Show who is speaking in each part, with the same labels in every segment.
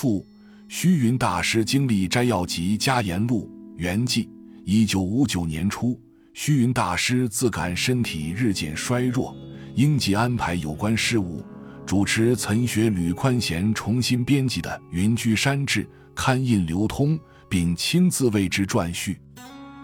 Speaker 1: 附虚云大师经历摘要集家言录原记。一九五九年初，虚云大师自感身体日渐衰弱，应即安排有关事务，主持岑学吕宽贤重新编辑的《云居山志》刊印流通，并亲自为之撰序。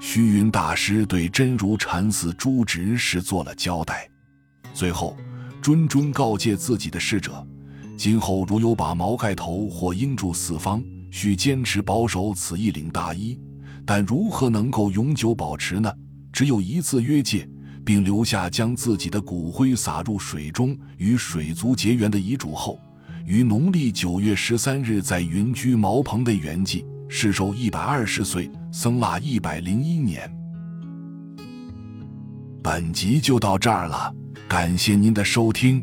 Speaker 1: 虚云大师对真如禅寺诸执事做了交代，最后谆谆告诫自己的侍者：今后如有把毛盖头或应住四方，需坚持保守此一领大衣。但如何能够永久保持呢？只有一次约戒，并留下将自己的骨灰撒入水中与水族结缘的遗嘱后，于农历九月十三日在云居茅棚内圆寂，世寿一百二十岁，僧腊一百零一年。本集就到这儿了，感谢您的收听，